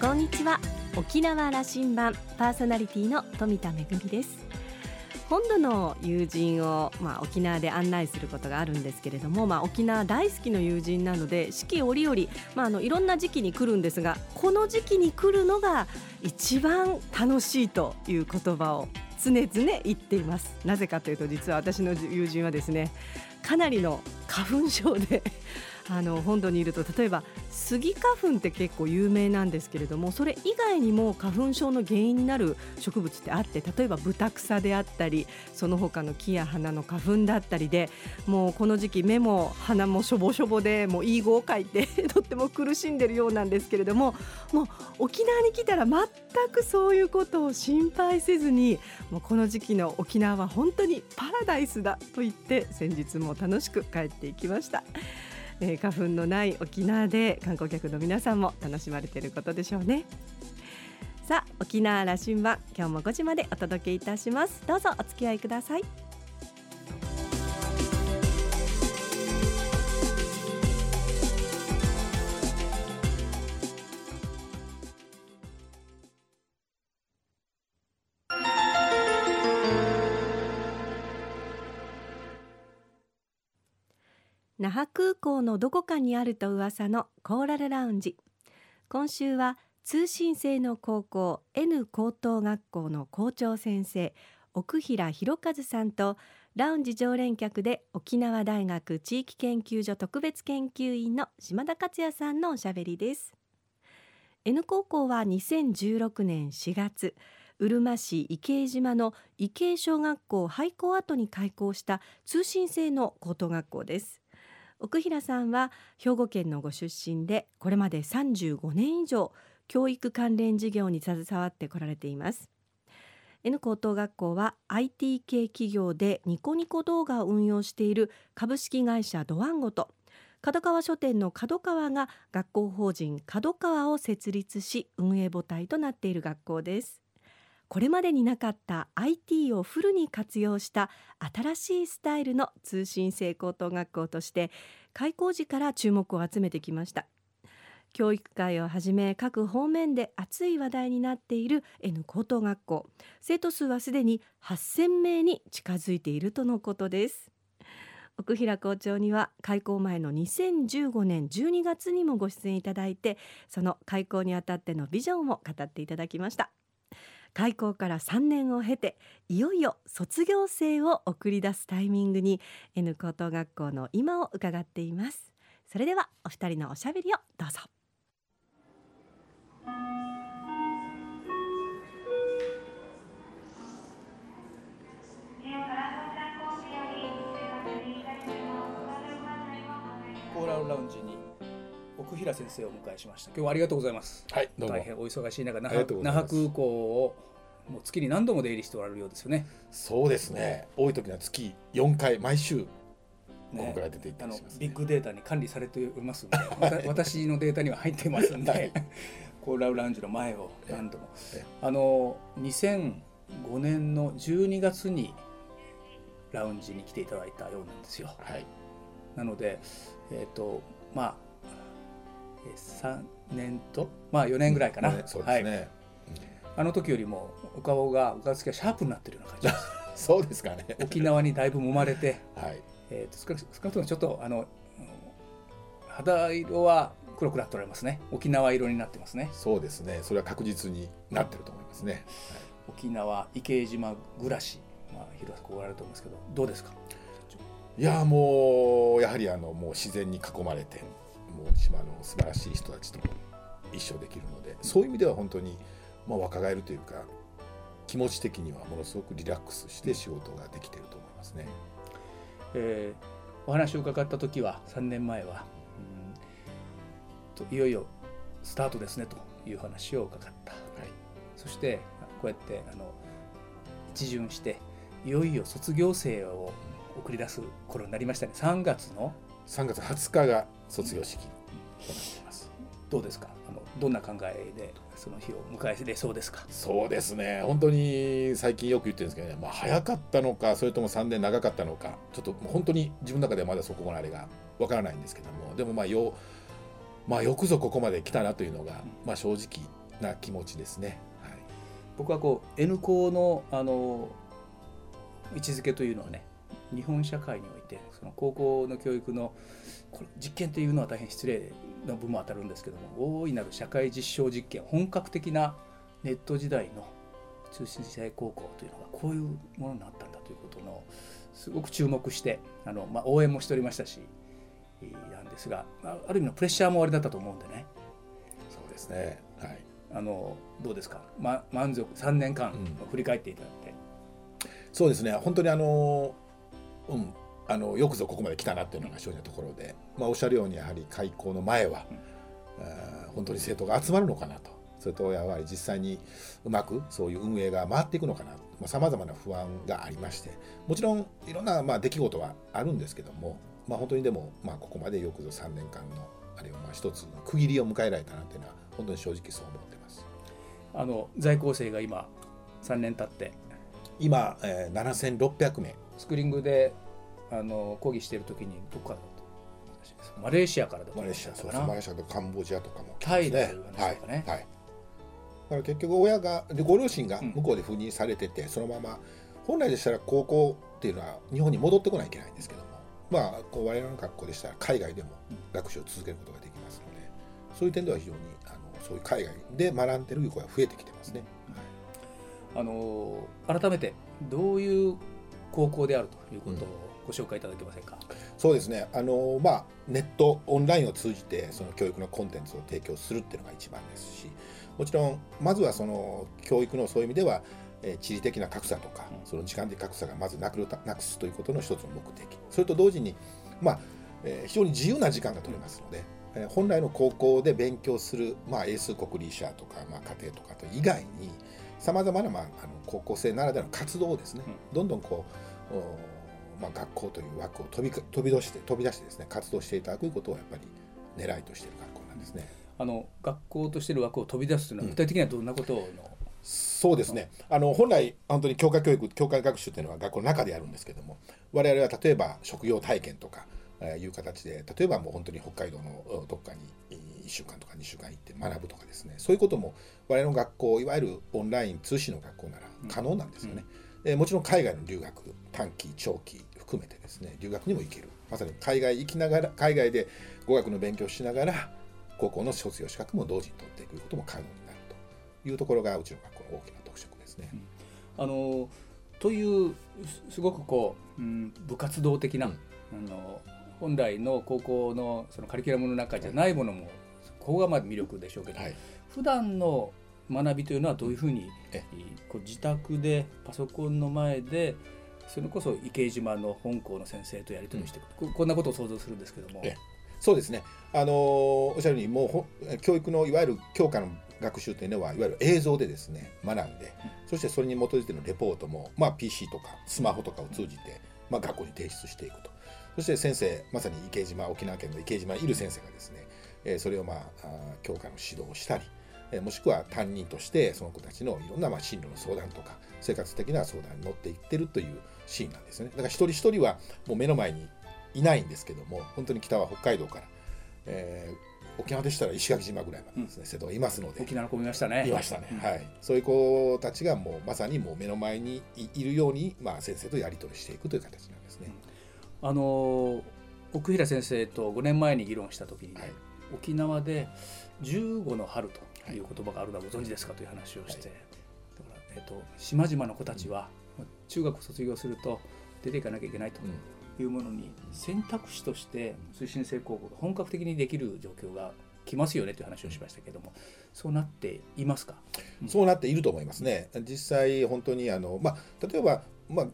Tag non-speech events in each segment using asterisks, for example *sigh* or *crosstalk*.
こんにちは。沖縄羅針盤パーソナリティの富田恵です。本土の友人を、まあ、沖縄で案内することがあるんですけれども、まあ、沖縄大好きの友人なので四季折々、まあ、あのいろんな時期に来るんですがこの時期に来るのが一番楽しいという言葉を常々言っています。なぜかというと実は私の友人はですねかなりの花粉症であの本土にいると例えばスギ花粉って結構有名なんですけれどもそれ以外にも花粉症の原因になる植物ってあって例えばブタクサであったりその他の木や花の花粉だったりでもうこの時期目も鼻もしょぼしょぼでもういい語を書いて *laughs* とっても苦しんでるようなんですけれどももう沖縄に来たら全くそういうことを心配せずにもうこの時期の沖縄は本当にパラダイスだと言って先日も楽しく帰っていきました。えー、花粉のない沖縄で観光客の皆さんも楽しまれていることでしょうね。さあ沖縄羅針盤今日も5時までお届けいたします。どうぞお付き合いください。那覇空港のどこかにあると噂のコーラルラウンジ。今週は通信制の高校 N 高等学校の校長先生奥平博和さんとラウンジ常連客で沖縄大学地域研究所特別研究員の島田克也さんのおしゃべりです。N 高校は2016年4月うるま市池江島の池江小学校廃校跡に開校した通信制の高等学校です。奥平さんは兵庫県のご出身でこれまで35年以上教育関連事業に携わってこられています。N 高等学校は IT 系企業でニコニコ動画を運用している株式会社ドワンゴと角川書店の角川が学校法人角川を設立し運営母体となっている学校です。これまでになかった IT をフルに活用した新しいスタイルの通信制高等学校として開校時から注目を集めてきました。教育界をはじめ各方面で熱い話題になっている N 高等学校。生徒数はすでに8000名に近づいているとのことです。奥平校長には開校前の2015年12月にもご出演いただいてその開校にあたってのビジョンを語っていただきました。開校から3年を経ていよいよ卒業生を送り出すタイミングに N 高等学校の今を伺っています。それではお二人のおしゃべりをどうぞ。コーラルラウンジに奥平先生をお迎えしました。今日はありがとうございます。はいどうも。大変お忙しい中那覇那覇空港をもう月に何度も出入りしておられるようですよね。そうですね。多い時には月4回毎週ここから出ていったりします、ね、ビッグデータに管理されておりますんで *laughs* 私のデータには入ってますんで、はい、コーラルラウンジの前を何度も。あの2005年の12月にラウンジに来ていただいたようなんですよ、はい、なのでえっ、ー、とまあ3年とまあ4年ぐらいかな、ね、そうですね、はい。あの時よりもお顔がお顔つきがシャープになってるような感じ。で *laughs* すそうですかね。沖縄にだいぶ揉まれて、*laughs* はい。えーと、少なくともちょっとあの肌色は黒くなっておられますね。沖縄色になってますね。そうですね。それは確実になってると思いますね、はい、沖縄池江島暮らしまあ広くおられると思いますけどどうですか？いやもうやはりあのもう自然に囲まれてもう島の素晴らしい人たちと一生できるのでそういう意味では本当にまあ、若返るというか気持ち的にはものすごくリラックスして仕事ができていると思いますね。えー、お話を伺った時は3年前は、うん、といよいよスタートですねという話を伺った、はい、そしてこうやってあの一巡していよいよ卒業生を送り出す頃になりましたね。3月の3月20日が卒業式となっています。どうですか？あのどんな考えでその日を迎えれそうですか？そうですね。本当に最近よく言ってるんですけどね、まあ、早かったのかそれとも3年長かったのかちょっと本当に自分の中ではまだそこまであれがわからないんですけども。でもまあよ,、まあ、よくぞここまで来たなというのが、まあ、正直な気持ちですね。はい、僕はこう N 校のあの位置づけというのはね日本社会においてその高校の教育のこれ実験というのは大変失礼な部分も当たるんですけども大いなる社会実証実験本格的なネット時代の通信制高校というのがこういうものになったんだということのすごく注目してあの、まあ、応援もしておりましたしなんですがある意味のプレッシャーもありだったと思うんでね。そうですね、はい、あのどうですか、ま、満足3年間振り返っていただいて、うん、そうですね。本当にあのうん。あのよくぞここまで来たなっていうのが正直なところで、まあ、おっしゃるようにやはり開校の前は、うん、本当に生徒が集まるのかなと。それとやはり実際にうまくそういう運営が回っていくのかな。さまざ、まな不安がありまして。もちろんいろんなまあ出来事はあるんですけども、まあ、本当にでもまあここまでよくぞ3年間のあるいはまあ一つの区切りを迎えられたなというのは本当に正直そう思ってます。あの在校生が今3年経って。今、えー、7600名スクリングであの講義している時にどこからだとマレーシアからだマレーシアそうマレーシアとカンボジアとかも、タイで話とかね、はい、はい、だから結局親がでご両親が向こうで赴任されてて、うん、そのまま本来でしたら高校っていうのは日本に戻ってこないといけないんですけどもまあこう我々の学校でしたら海外でも学習を続けることができますので、そういう点では非常にあのそういう海外で学んでる子が増えてきてますね。あの改めてどういう高校であるということをご紹介いただけませんか？そうですね。あのまあネットオンラインを通じてその教育のコンテンツを提供するっていうのが一番ですし、もちろんまずはその教育のそういう意味では。え地理的な格差とか、その時間的格差がまずなくなくすということの一つの目的それと同時に、まあえ非常に自由な時間が取れますので、え本来の高校で勉強する、まあ、英数国理社とか、まあ、家庭とかと以外にさまざまな、まあ、あの高校生ならではの活動をですね、どんどんこうまあ、学校という枠を飛び飛び出して飛び出してですね活動していただくことをやっぱり狙いとしている学校なんですね。あの学校としている枠を飛び出すというのは具体的にはどんなことの、うん、そうですね。あの本来本当に教科教育教科学習というのは学校の中でやるんですけども我々は例えば職業体験とか、えー、いう形で例えばもう本当に北海道のどっかに1週間とか2週間行って学ぶとかですね。そういうことも我々の学校いわゆるオンライン通信の学校なら可能なんですよね。うん。もちろん海外の留学短期長期含めてですね留学にも行ける。まさに海外行きながら海外で語学の勉強しながら高校の卒業資格も同時に取っていくことも可能になるというところがうちの学校の大きな特色ですね。うん、あのというすごくこう、うん、部活動的な、うん、あの本来の高校のそのカリキュラムの中じゃないものも、ここがまあ魅力でしょうけど、はい、普段の学びというのはどういうふうにこう自宅でパソコンの前でそれこそ池島の本校の先生とやり取りしていく、うん、こんなことを想像するんですけども。そうですね。あのおっしゃるようにもう教育のいわゆる教科の学習というのはいわゆる映像でですね学んで、うん、そしてそれに基づいてのレポートも、まあ、PC とかスマホとかを通じて、まあ、学校に提出していくと。そして先生まさに池島沖縄県の池島にいる先生がですね、えー、それを、まあ、教科の指導をしたり、えー、もしくは担任としてその子たちのいろんな、まあ、進路の相談とか生活的な相談に乗っていってるというシーンなんですね。だから一人一人はもう目の前にいないんですけども本当に北は北海道から、えー、沖縄でしたら石垣島ぐらいまでですね、うん、生徒がいますので沖縄の子見ましたね。いましたね、うん、はい。そういう子たちがもうまさにもう目の前にいるように、まあ、先生とやり取りしていくという形なんですね、うん、あの奥平先生と5年前に議論した時に、はい、沖縄で15の春とい。う言葉があるのはご存知ですかという話をして、はい、だから、えーと、島々の子たちは、中学卒業すると出ていかなきゃいけないというものに選択肢として推進性高校が本格的にできる状況が来ますよねという話をしましたけども、そうなっていますか、うん、そうなっていると思いますね。実際本当にあの、まあ、例えば、まあ、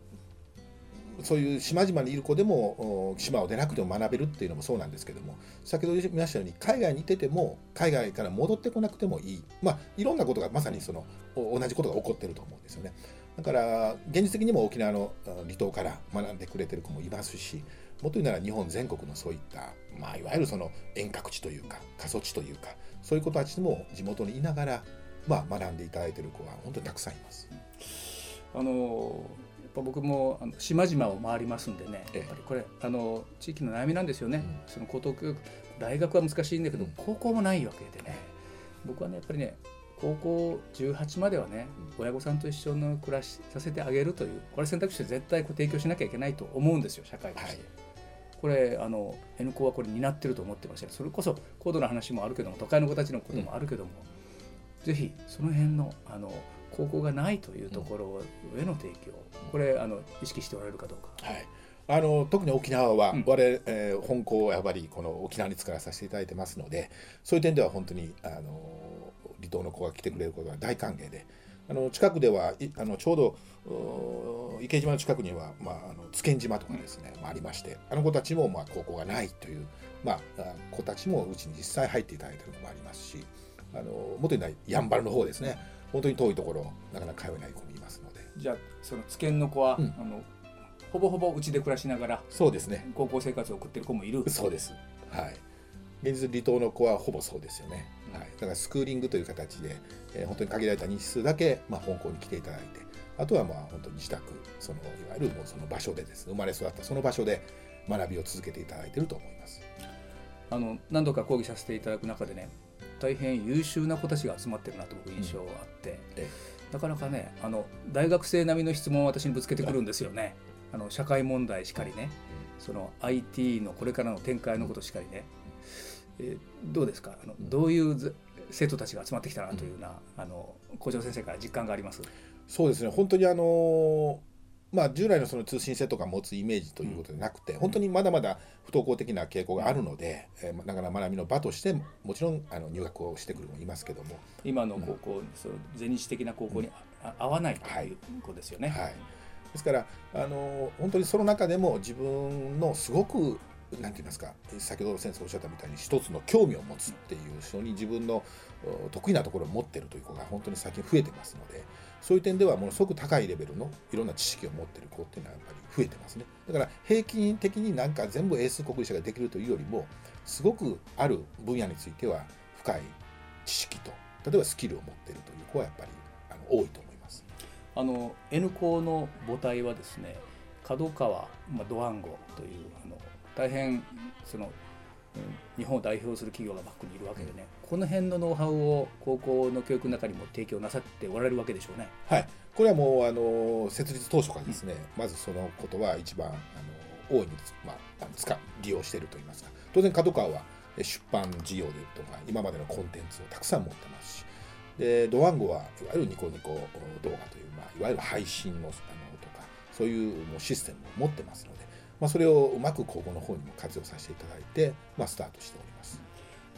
そういう島々にいる子でも島を出なくても学べるっていうのもそうなんですけども先ほど言いましたように海外にいてても海外から戻ってこなくてもいい、まあ、いろんなことがまさにその同じことが起こってると思うんですよね。だから現実的にも沖縄の離島から学んでくれてる子もいますしもっと言うなら日本全国のそういった、まあ、いわゆるその遠隔地というか過疎地というかそういう子たちも地元にいながら、まあ、学んでいただいてる子は本当にたくさんいます。あの僕もあの島々を回りますんでね、やっぱりこれあの地域の悩みなんですよね、うん、その高等教育大学は難しいんだけど、うん、高校もないわけでね。僕はねやっぱりね高校18まではね、親御さんと一緒の暮らしさせてあげるというこれ選択肢で絶対こう提供しなきゃいけないと思うんですよ社会として。はい。これあの N 校はこれ担ってると思ってましたそれこそ高度な話もあるけども都会の子たちのこともあるけども、うん、ぜひその辺のあの高校がないというところへの提供、これあの意識しておられるかどうか。はい。あの特に沖縄は、うん、我々、えー、本校はやっぱりこの沖縄に使わさせていただいてますのでそういう点では本当にあの離島の子が来てくれることは大歓迎であの近くではあのちょうど池島の近くには、まあ、あの津堅島とかですね、まあ、ありましてあの子たちも、まあ、高校がないという、まあ、子たちもうちに実際入っていただいているのもありますしあの元にないやんばるの方ですね本当に遠いところなかなか通えない子もいますので。じゃあその津堅の子は、うん、あのほぼほぼうちで暮らしながらそうですね。高校生活を送ってる子もいる。そうです。はい。現実離島の子はほぼそうですよね、はい、だからスクーリングという形で、えー、本当に限られた日数だけ、まあ、香港に来ていただいてあとはまあ本当に自宅そのいわゆるもうその場所でですね生まれ育ったその場所で学びを続けていただいていると思います。あの何度か講義させていただく中でね大変優秀な子たちが集まってるなと僕印象があって、うん、なかなかねあの大学生並みの質問を私にぶつけてくるんですよね。あの社会問題しかりね、その IT のこれからの展開のことしかりね、えー、どうですか？あのどういう生徒たちが集まってきたなというような、あの校長先生から実感があります？そうですね。本当にあのまあ、従来のその通信制とか持つイメージということでなくて、うん、本当にまだまだ不登校的な傾向があるので、えー、だから学びの場としてもちろんあの入学をしてくるもいますけども。今の高校、うん、その全日的な高校に合わないということですよね。はい、はい、ですからあの本当にその中でも自分のすごく何て言いますか先ほど先生おっしゃったみたいに一つの興味を持つっていう人に自分の得意なところを持ってるという子が本当に最近増えてますのでそういう点ではものすごく高いレベルのいろんな知識を持ってる子っていうのはやっぱり増えてますね。だから平均的になんか全部英数国理社ができるというよりもすごくある分野については深い知識と例えばスキルを持っているという子はやっぱりあの多いと思います。あの N 校の母体はですね角川、まあ、ドワンゴというあの大変その日本を代表する企業がバックにいるわけでね、うん、この辺のノウハウを高校の教育の中にも提供なさっておられるわけでしょうね。はい。これはもうあの設立当初からですね、うん、まずそのことは一番あの大いに、まあ、使利用しているといいますか。当然角川は出版事業でとか今までのコンテンツをたくさん持ってますし。でドワンゴはいわゆるニコニコ動画という、まあ、いわゆる配信のあのとかそういうシステムを持ってますのでまあ、それをうまく高校の方にも活用させていただいて、まあ、スタートしております。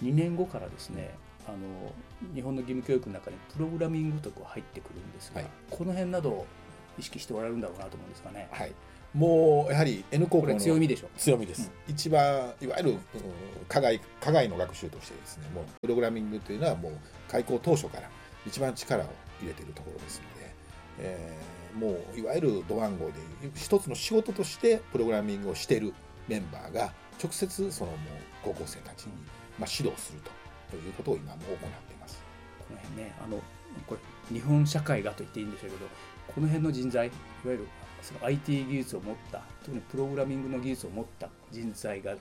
2年後からですねあの日本の義務教育の中にプログラミングとか入ってくるんですが、はい、この辺などを意識しておられるんだろうなと思うんですかね。はい。もうやはり N 高校の強みでしょ強みです、うん、一番いわゆる課外課外の学習としてですねもうプログラミングというのはもう開校当初から一番力を入れているところですので、えーもういわゆるドワンゴで一つの仕事としてプログラミングをしているメンバーが直接そのもう高校生たちにまあ指導するということを今も行っています。この辺ねあのこれ日本社会がと言っていいんでしょうけどこの辺の人材いわゆるその IT 技術を持った特にプログラミングの技術を持った人材が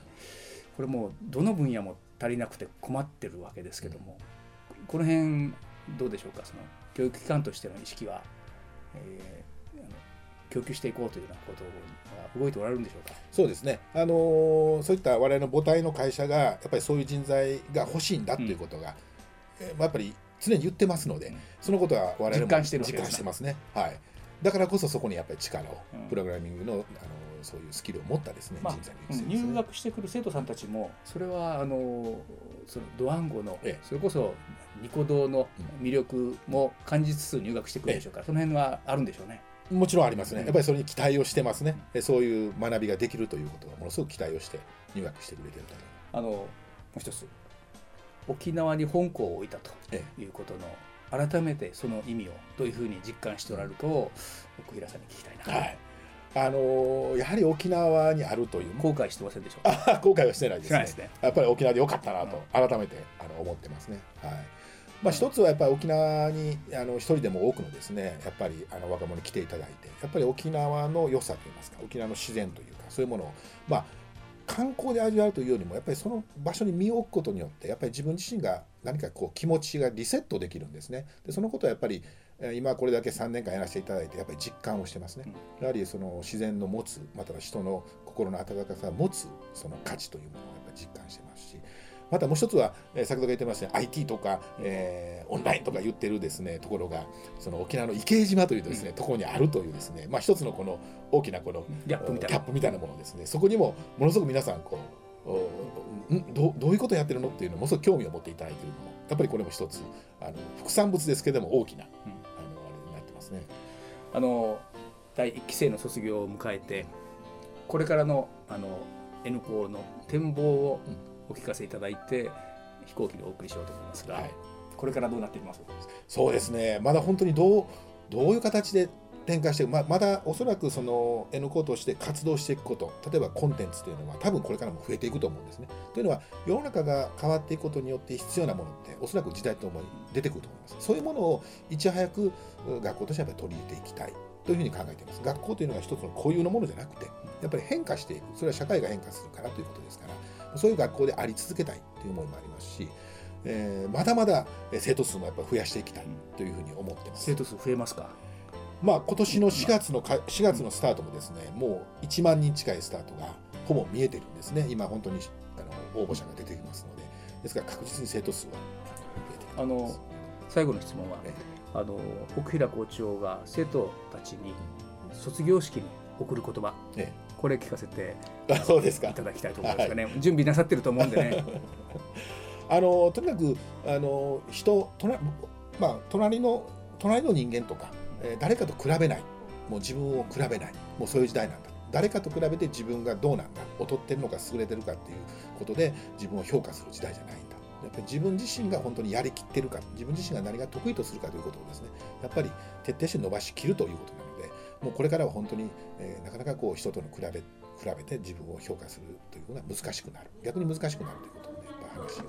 これもうどの分野も足りなくて困ってるわけですけども、うん、この辺どうでしょうか？その教育機関としての意識は、え供給していこうというようなことが動いておられるんでしょうか？そうですね、あのそういった我々の母体の会社がやっぱりそういう人材が欲しいんだということが、うん、やっぱり常に言ってますので、うん、そのことは我々も実感して実感してますね。はい、だからこそそこにやっぱり力を、うん、プログラミングのあのそういうスキルを持ったですね、まあ、人材の、ね、入学してくる生徒さんたちもそれはあのそのドワンゴの、ええ、それこそニコ動の魅力も感じつつ入学してくるでしょうから、え、その辺はあるんでしょうね。もちろんありますね、やっぱりそれに期待をしてますね、そういう学びができるということは、ものすごく期待をして入学してくれてるとあのもう一つ、沖縄に本校を置いたということの、改めてその意味をどういうふうに実感しておられるかを、奥平さんに聞きたいな。はい。あのやはり沖縄にあるという。後悔してませんでしょうか？後悔はしてないですね、ね、やっぱり沖縄でよかったなと改めてあの思ってますね。はいまあ、一つはやっぱり沖縄にあの一人でも多くのですねやっぱりあの若者に来ていただいてやっぱり沖縄の良さといいますか沖縄の自然というかそういうものをまあ観光で味わうというよりもやっぱりその場所に身を置くことによってやっぱり自分自身が何かこう気持ちがリセットできるんですね。でそのことはやっぱり今これだけ3年間やらせていただいてやっぱり実感をしてますね、やはりその自然の持つまたは人の心の温かさを持つその価値というものをやっぱり実感してます。しまたもう一つは、えー、先ほど言ってました、ね、IT とか、えー、オンラインとか言ってるですねところがその沖縄の池江島というですね、うん、ところにあるというですね、まあ、一つのこの大きなこのギャップみたいな。みたいなものですね。そこにもものすごく皆さんこうどどういうことやってるのっていうのものすごく興味を持っていただいているのもやっぱりこれも一つあの副産物ですけれども大きな、うん、あのあれになってますね。あの第1期生の卒業を迎えてこれからのあの N 校の展望を、うんお聞かせいただいて飛行機でお送りしようと思いますが、はい、これからどうなっていきます？そうですねまだ本当にどうどういう形で展開していくままだおそらくその N コーとして活動していくこと例えばコンテンツというのは多分これからも増えていくと思うんですね。というのは世の中が変わっていくことによって必要なものっておそらく時代とともに出てくると思います。そういうものをいち早く学校としてはやっぱり取り入れていきたいというふうに考えています。学校というのが一つの固有のものじゃなくてやっぱり変化していくそれは社会が変化するからということですからそういう学校であり続けたいという思いもありますし、えー、まだまだ生徒数もやっぱ増やしていきたいというふうに思ってます。生徒数増えますか？まあ、今年の4月のか4月のスタートもですねもう1万人近いスタートがほぼ見えてるんですね。今本当にあの応募者が出てきますので。ですから確実に生徒数は増えているあの最後の質問は、ね、あの奥平校長が生徒たちに卒業式に送る言葉、ね、これ聞かせてそうですか。いただきたいと思いますがね、はい、準備なさってると思うんでね。*laughs* あのとにかくあの人隣,、まあ、隣の隣の人間とか、えー、誰かと比べない。もう自分を比べない。もうそういう時代なんだ。誰かと比べて自分がどうなんだ。劣ってるのか優れてるかっていうことで自分を評価する時代じゃないんだ。やっぱり自分自身が本当にやりきってるか自分自身が何が得意とするかということをですねやっぱり徹底して伸ばしきるということなのでもうこれからは本当に、えー、なかなかこう人との比べ比べて自分を評価するということは難しくなる逆に難しくなるということをねやっぱ話を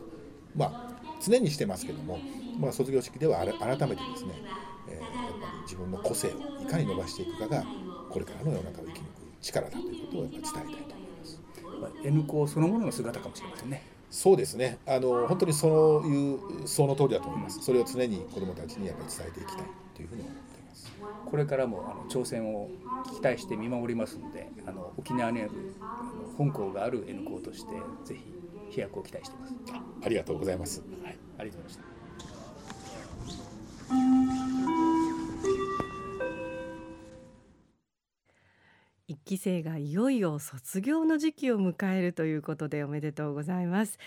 まあ常にしてますけども、まあ、卒業式では改めてですね、えー、やっぱり自分の個性をいかに伸ばしていくかがこれからの世の中を生き抜く力だということをやっぱ伝えたいと思います。N 校そのものの姿かもしれませんね。そうですねあの本当にそういうその通りだと思います。それを常に子どもたちにやっぱり伝えていきたいというふうに思います。これからもあの挑戦を期待して見守りますのであの沖縄にあるあの本校がある N 校としてぜひ飛躍を期待していますありがとうございます、はい、ありがとうございました一期生がいよいよ卒業の時期を迎えるということでおめでとうございます。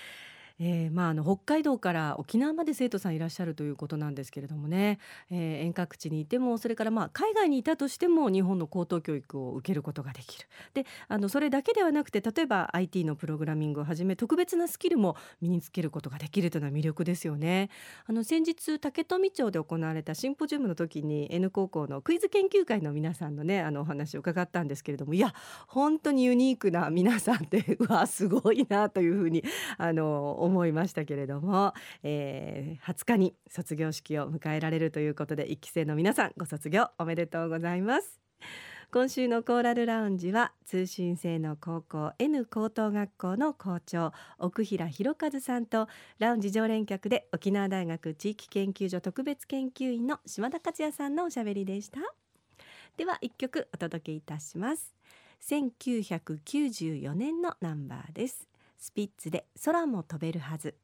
えー、まあ、あの北海道から沖縄まで生徒さんいらっしゃるということなんですけれどもね、えー、遠隔地にいてもそれからまあ海外にいたとしても日本の高等教育を受けることができるであのそれだけではなくて例えば IT のプログラミングをはじめ特別なスキルも身につけることができるというのは魅力ですよね。あの先日竹富町で行われたシンポジウムの時に N 高校のクイズ研究会の皆さんのねあのお話を伺ったんですけれどもいや本当にユニークな皆さんで *laughs* うわすごいなというふうにあの思思いましたけれども、えー、20日に卒業式を迎えられるということで1期生の皆さんご卒業おめでとうございます。今週のコーラルラウンジは通信制の高校 N 高等学校の校長奥平博和さんとラウンジ常連客で沖縄大学地域研究所特別研究員の島田克也さんのおしゃべりでした。では一曲お届けいたします。1994年のナンバーです。スピッツで空も飛べるはず。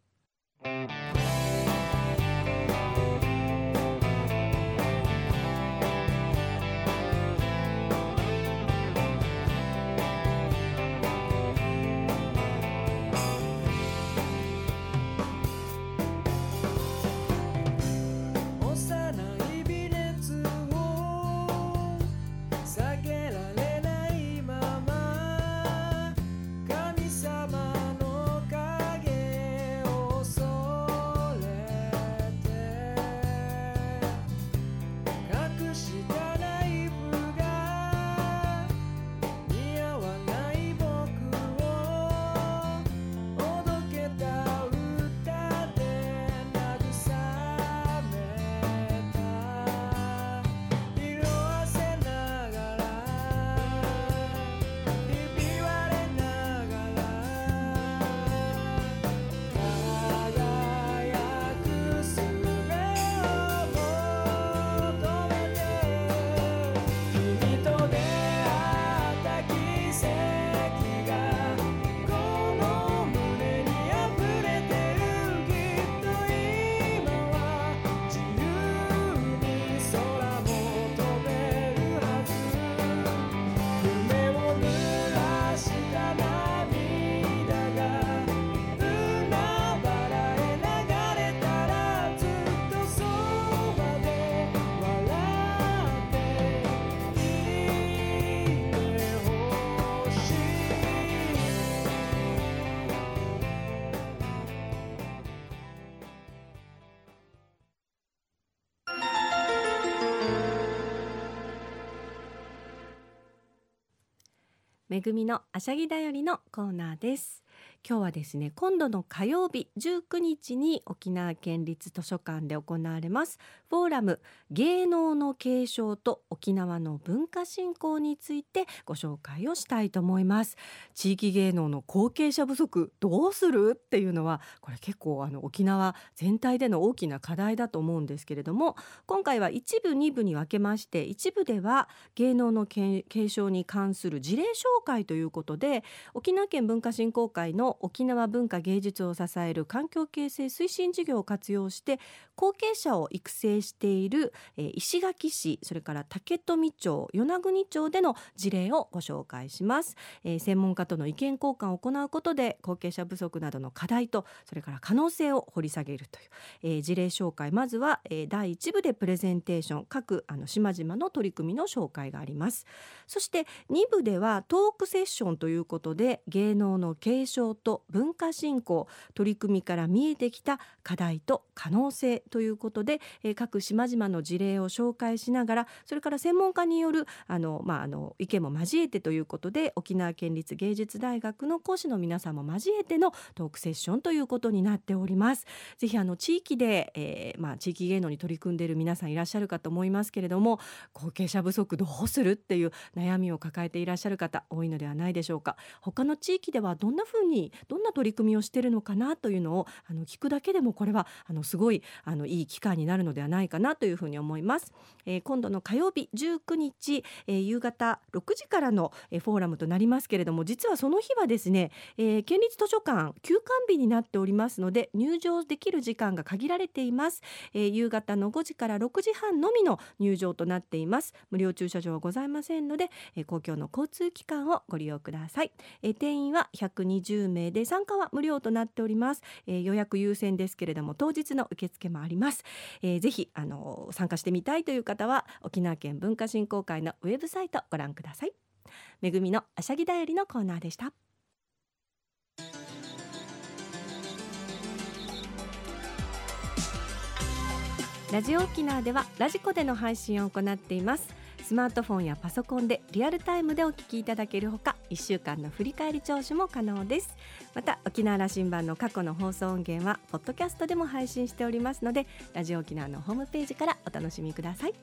めぐみのあしゃぎだよりのコーナーです。今日はですね今度の火曜日19日に沖縄県立図書館で行われますフォーラム芸能の継承と沖縄の文化振興についてご紹介をしたいと思います。地域芸能の後継者不足どうするっていうのはこれ結構あの沖縄全体での大きな課題だと思うんですけれども今回は一部二部に分けまして一部では芸能の継承に関する事例紹介ということで沖縄県文化振興会の沖縄文化芸術を支える環境形成推進事業を活用して後継者を育成している、えー、石垣市それから竹富町与那国町での事例をご紹介します、えー、専門家との意見交換を行うことで後継者不足などの課題とそれから可能性を掘り下げるという、えー、事例紹介。まずは、えー、第1部でプレゼンテーション各あの島々の取り組みの紹介があります。そして2部ではトークセッションということで芸能の継承と文化振興取り組みから見えてきた課題と可能性ということで、えー、各島々の事例を紹介しながらそれから専門家によるあの、まあ、あの意見も交えてということで沖縄県立芸術大学の講師の皆さんも交えてのトークセッションということになっております。ぜひあの地域で、えーまあ、地域芸能に取り組んでいる皆さんいらっしゃるかと思いますけれども後継者不足どうするっていう悩みを抱えていらっしゃる方多いのではないでしょうか。他の地域ではどんなふうにどんな取り組みをしているのかなというのをあの聞くだけでもこれはあのすごいあのいい機会になるのではないかなというふうに思います。えー、今度の火曜日19日、えー、夕方6時からの、えー、フォーラムとなりますけれども実はその日はですね、えー、県立図書館休館日になっておりますので入場できる時間が限られています、えー、夕方の5時から6時半のみの入場となっています。無料駐車場はございませんので、えー、公共の交通機関をご利用ください、えー、定員は120名で参加は無料となっております、えー、予約優先ですけれども当日の受付もあります、えー、ぜひあの参加してみたいという方は沖縄県文化振興会のウェブサイトご覧ください。めぐみのあしゃぎだよりのコーナーでした。ラジオ沖縄ではラジコでの配信を行っています。スマートフォンやパソコンでリアルタイムでお聞きいただけるほか1週間の振り返り聴取も可能です。また沖縄羅針盤の過去の放送音源はポッドキャストでも配信しておりますのでラジオ沖縄のホームページからお楽しみください。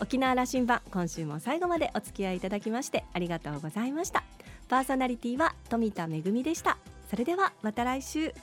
沖縄羅針盤今週も最後までお付き合いいただきましてありがとうございました。パーソナリティは富田恵でした。それではまた来週。